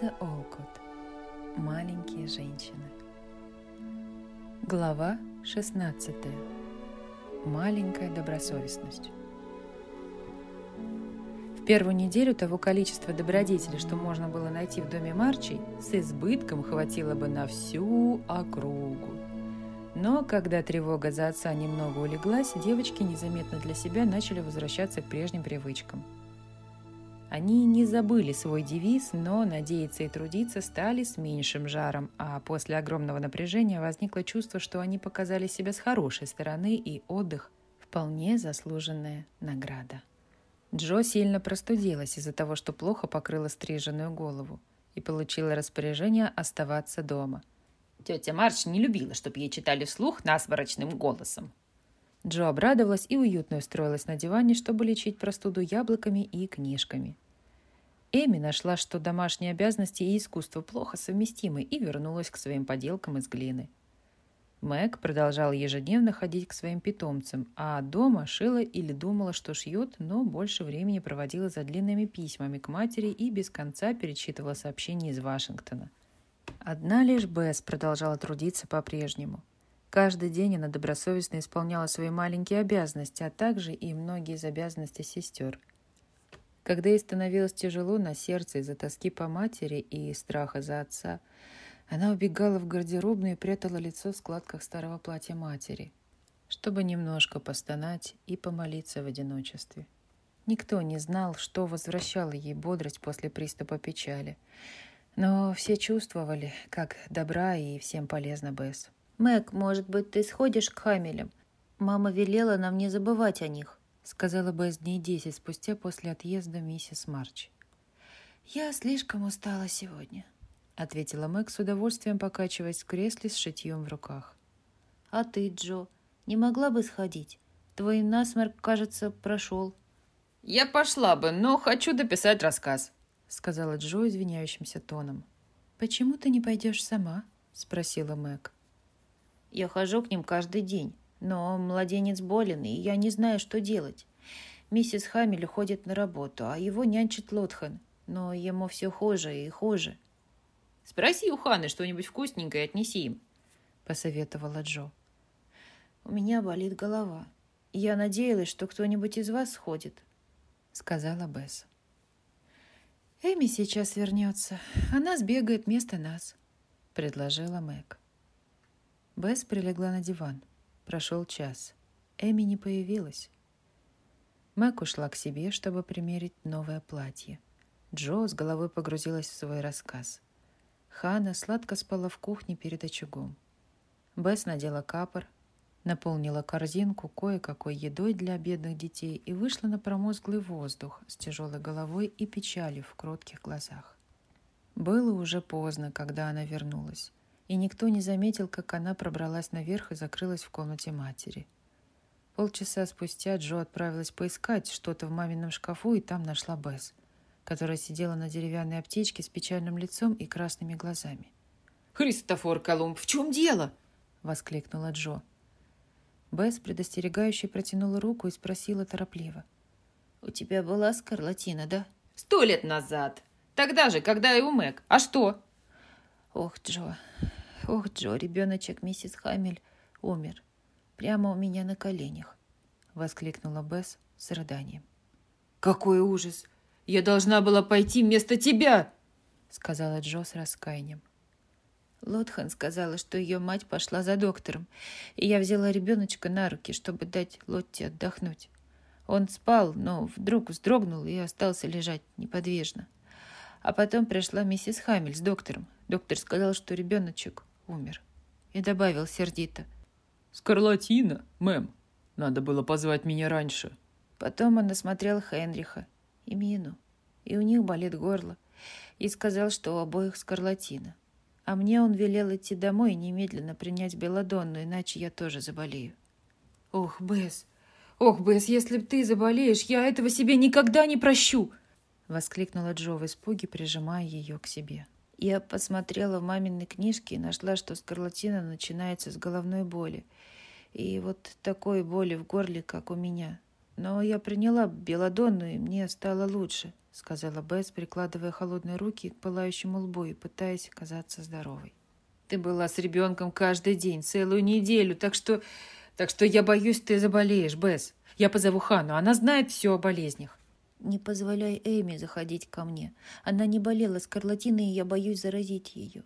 Луиза Олкот. Маленькие женщины. Глава 16. Маленькая добросовестность. В первую неделю того количества добродетелей, что можно было найти в доме Марчей, с избытком хватило бы на всю округу. Но когда тревога за отца немного улеглась, девочки незаметно для себя начали возвращаться к прежним привычкам – они не забыли свой девиз, но надеяться и трудиться стали с меньшим жаром, а после огромного напряжения возникло чувство, что они показали себя с хорошей стороны, и отдых – вполне заслуженная награда. Джо сильно простудилась из-за того, что плохо покрыла стриженную голову и получила распоряжение оставаться дома. Тетя Марш не любила, чтобы ей читали вслух насморочным голосом. Джо обрадовалась и уютно устроилась на диване, чтобы лечить простуду яблоками и книжками. Эми нашла, что домашние обязанности и искусство плохо совместимы, и вернулась к своим поделкам из глины. Мэг продолжала ежедневно ходить к своим питомцам, а дома шила или думала, что шьет, но больше времени проводила за длинными письмами к матери и без конца перечитывала сообщения из Вашингтона. Одна лишь Бесс продолжала трудиться по-прежнему – Каждый день она добросовестно исполняла свои маленькие обязанности, а также и многие из обязанностей сестер. Когда ей становилось тяжело на сердце из-за тоски по матери и страха за отца, она убегала в гардеробную и прятала лицо в складках старого платья матери, чтобы немножко постонать и помолиться в одиночестве. Никто не знал, что возвращало ей бодрость после приступа печали, но все чувствовали, как добра и всем полезна Бесс. «Мэг, может быть, ты сходишь к Хамелям? Мама велела нам не забывать о них», сказала Бесс дней десять спустя после отъезда миссис Марч. «Я слишком устала сегодня», ответила Мэг с удовольствием, покачиваясь в кресле с шитьем в руках. «А ты, Джо, не могла бы сходить? Твой насморк, кажется, прошел». «Я пошла бы, но хочу дописать рассказ», сказала Джо извиняющимся тоном. «Почему ты не пойдешь сама?» спросила Мэг. Я хожу к ним каждый день, но младенец болен, и я не знаю, что делать. Миссис Хамель уходит на работу, а его нянчит Лотхан, но ему все хуже и хуже. «Спроси у Ханы что-нибудь вкусненькое и отнеси им», — посоветовала Джо. «У меня болит голова. Я надеялась, что кто-нибудь из вас сходит», — сказала Бесс. «Эми сейчас вернется. Она сбегает вместо нас», — предложила Мэг. Бесс прилегла на диван. Прошел час. Эми не появилась. Мэг ушла к себе, чтобы примерить новое платье. Джо с головой погрузилась в свой рассказ. Хана сладко спала в кухне перед очагом. Бесс надела капор, наполнила корзинку кое-какой едой для бедных детей и вышла на промозглый воздух с тяжелой головой и печалью в кротких глазах. Было уже поздно, когда она вернулась и никто не заметил, как она пробралась наверх и закрылась в комнате матери. Полчаса спустя Джо отправилась поискать что-то в мамином шкафу, и там нашла Бесс, которая сидела на деревянной аптечке с печальным лицом и красными глазами. «Христофор Колумб, в чем дело?» — воскликнула Джо. Бесс предостерегающе протянула руку и спросила торопливо. «У тебя была скарлатина, да?» «Сто лет назад. Тогда же, когда и у Мэг. А что?» «Ох, Джо, Ох, Джо, ребеночек миссис Хамель умер. Прямо у меня на коленях. Воскликнула Бесс с рыданием. Какой ужас! Я должна была пойти вместо тебя! Сказала Джо с раскаянием. Лотхан сказала, что ее мать пошла за доктором, и я взяла ребеночка на руки, чтобы дать Лотте отдохнуть. Он спал, но вдруг вздрогнул и остался лежать неподвижно. А потом пришла миссис Хамель с доктором. Доктор сказал, что ребеночек умер. И добавил сердито. «Скарлатина, мэм. Надо было позвать меня раньше». Потом он осмотрел Хенриха и Мину, и у них болит горло, и сказал, что у обоих скарлатина. А мне он велел идти домой и немедленно принять белодонну, иначе я тоже заболею. «Ох, Бесс, ох, Бесс, если б ты заболеешь, я этого себе никогда не прощу!» Воскликнула Джо в испуге, прижимая ее к себе. Я посмотрела в маминой книжке и нашла, что скарлатина начинается с головной боли. И вот такой боли в горле, как у меня. Но я приняла белодонну, и мне стало лучше, сказала Бесс, прикладывая холодные руки к пылающему лбу и пытаясь казаться здоровой. «Ты была с ребенком каждый день, целую неделю, так что... Так что я боюсь, ты заболеешь, Бесс. Я позову Хану, она знает все о болезнях». «Не позволяй Эми заходить ко мне. Она не болела скарлатиной, и я боюсь заразить ее.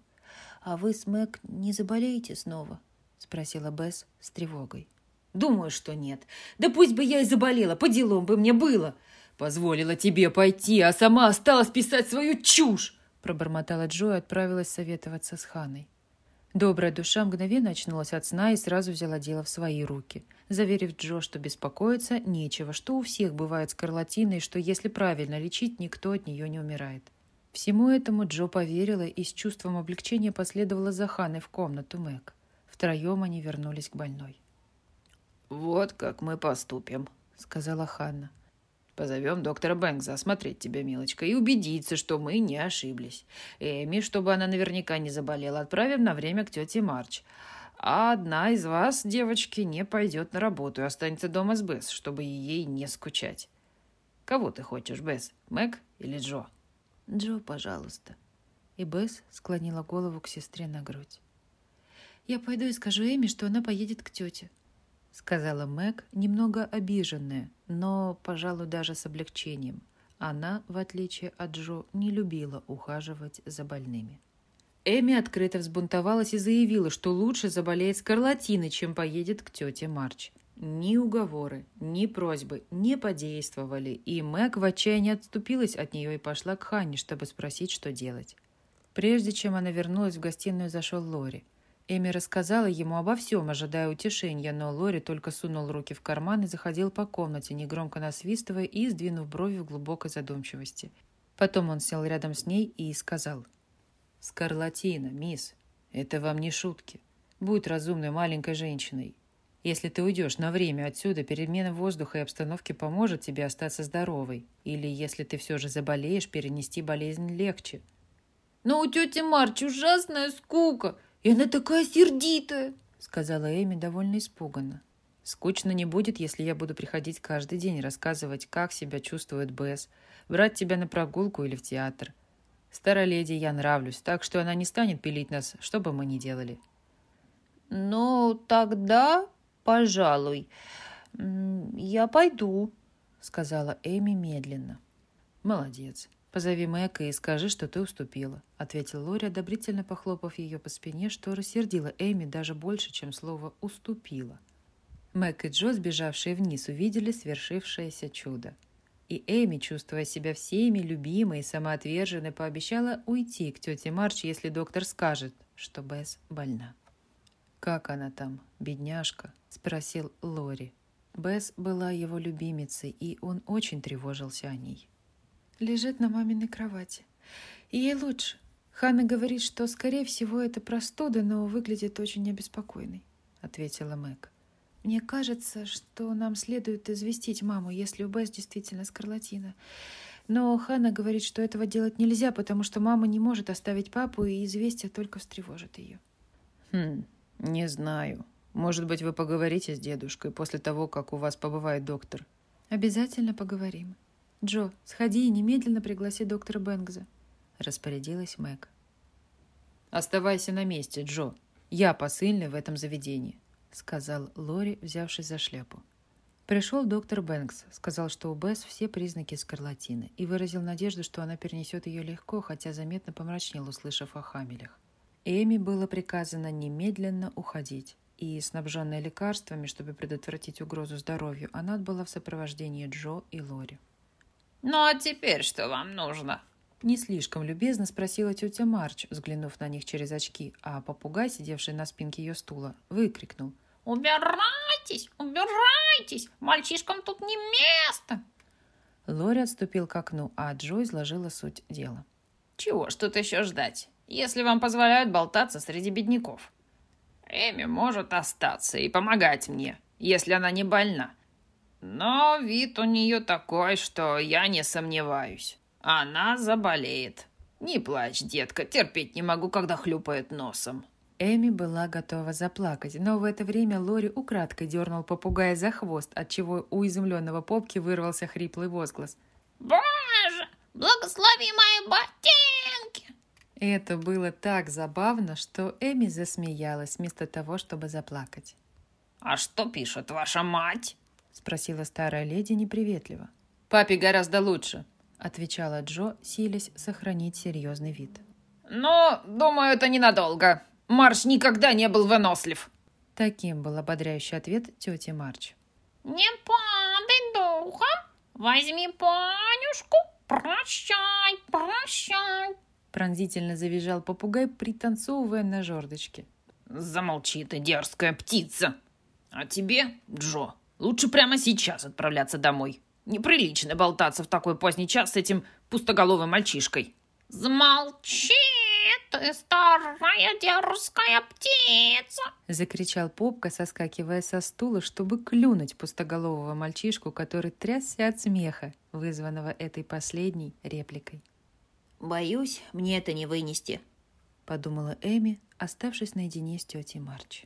А вы с Мэг не заболеете снова?» — спросила Бесс с тревогой. «Думаю, что нет. Да пусть бы я и заболела, по делам бы мне было. Позволила тебе пойти, а сама осталась писать свою чушь!» Пробормотала Джо и отправилась советоваться с Ханой. Добрая душа мгновенно очнулась от сна и сразу взяла дело в свои руки, заверив Джо, что беспокоиться нечего, что у всех бывает скарлатина и что если правильно лечить, никто от нее не умирает. Всему этому Джо поверила и с чувством облегчения последовала за Ханой в комнату Мэг. Втроем они вернулись к больной. «Вот как мы поступим», — сказала Ханна. Позовем доктора Бэнкса осмотреть тебя, милочка, и убедиться, что мы не ошиблись. Эми, чтобы она наверняка не заболела, отправим на время к тете Марч. А одна из вас, девочки, не пойдет на работу и останется дома с Бесс, чтобы ей не скучать. Кого ты хочешь, Бесс, Мэг или Джо? Джо, пожалуйста. И Бесс склонила голову к сестре на грудь. Я пойду и скажу Эми, что она поедет к тете, — сказала Мэг, немного обиженная, но, пожалуй, даже с облегчением. Она, в отличие от Джо, не любила ухаживать за больными. Эми открыто взбунтовалась и заявила, что лучше заболеет скарлатиной, чем поедет к тете Марч. Ни уговоры, ни просьбы не подействовали, и Мэг в отчаянии отступилась от нее и пошла к Ханне, чтобы спросить, что делать. Прежде чем она вернулась в гостиную, зашел Лори. Эми рассказала ему обо всем, ожидая утешения, но Лори только сунул руки в карман и заходил по комнате, негромко насвистывая и сдвинув брови в глубокой задумчивости. Потом он сел рядом с ней и сказал. «Скарлатина, мисс, это вам не шутки. Будь разумной маленькой женщиной. Если ты уйдешь на время отсюда, перемена воздуха и обстановки поможет тебе остаться здоровой. Или, если ты все же заболеешь, перенести болезнь легче». «Но у тети Марч ужасная скука!» И она такая сердитая!» — сказала Эми довольно испуганно. «Скучно не будет, если я буду приходить каждый день рассказывать, как себя чувствует Бесс, брать тебя на прогулку или в театр. Старой леди я нравлюсь, так что она не станет пилить нас, что бы мы ни делали». «Ну, тогда, пожалуй, я пойду», — сказала Эми медленно. «Молодец. «Позови Мэка и скажи, что ты уступила», — ответил Лори, одобрительно похлопав ее по спине, что рассердило Эми даже больше, чем слово «уступила». Мэг и Джо, сбежавшие вниз, увидели свершившееся чудо. И Эми, чувствуя себя всеми любимой и самоотверженной, пообещала уйти к тете Марч, если доктор скажет, что Бесс больна. «Как она там, бедняжка?» – спросил Лори. Бесс была его любимицей, и он очень тревожился о ней лежит на маминой кровати. И ей лучше. Ханна говорит, что, скорее всего, это простуда, но выглядит очень обеспокоенной, — ответила Мэг. Мне кажется, что нам следует известить маму, если у Бесс действительно скарлатина. Но Ханна говорит, что этого делать нельзя, потому что мама не может оставить папу, и известие только встревожит ее. Хм, не знаю. Может быть, вы поговорите с дедушкой после того, как у вас побывает доктор? Обязательно поговорим. «Джо, сходи и немедленно пригласи доктора Бэнкза», — распорядилась Мэг. «Оставайся на месте, Джо. Я посыльный в этом заведении», — сказал Лори, взявшись за шляпу. Пришел доктор Бэнкс, сказал, что у Бесс все признаки скарлатины, и выразил надежду, что она перенесет ее легко, хотя заметно помрачнел, услышав о Хамелях. Эми было приказано немедленно уходить, и, снабженная лекарствами, чтобы предотвратить угрозу здоровью, она отбыла в сопровождении Джо и Лори. «Ну а теперь что вам нужно?» Не слишком любезно спросила тетя Марч, взглянув на них через очки, а попугай, сидевший на спинке ее стула, выкрикнул. «Убирайтесь! Убирайтесь! Мальчишкам тут не место!» Лори отступил к окну, а Джо изложила суть дела. «Чего ж тут еще ждать, если вам позволяют болтаться среди бедняков? Эми может остаться и помогать мне, если она не больна. Но вид у нее такой, что я не сомневаюсь. Она заболеет. Не плачь, детка, терпеть не могу, когда хлюпает носом. Эми была готова заплакать, но в это время Лори украдкой дернул попугая за хвост, отчего у изумленного попки вырвался хриплый возглас. «Боже! Благослови мои ботинки!» Это было так забавно, что Эми засмеялась вместо того, чтобы заплакать. «А что пишет ваша мать?» — спросила старая леди неприветливо. «Папе гораздо лучше», — отвечала Джо, силясь сохранить серьезный вид. «Но, думаю, это ненадолго. Марш никогда не был вынослив». Таким был ободряющий ответ тети Марч. «Не падай духом, возьми панюшку, прощай, прощай!» Пронзительно завизжал попугай, пританцовывая на жердочке. «Замолчи ты, дерзкая птица! А тебе, Джо, лучше прямо сейчас отправляться домой. Неприлично болтаться в такой поздний час с этим пустоголовым мальчишкой». «Замолчи, ты старая дерзкая птица!» Закричал Попка, соскакивая со стула, чтобы клюнуть пустоголового мальчишку, который трясся от смеха, вызванного этой последней репликой. «Боюсь, мне это не вынести», — подумала Эми, оставшись наедине с тетей Марч.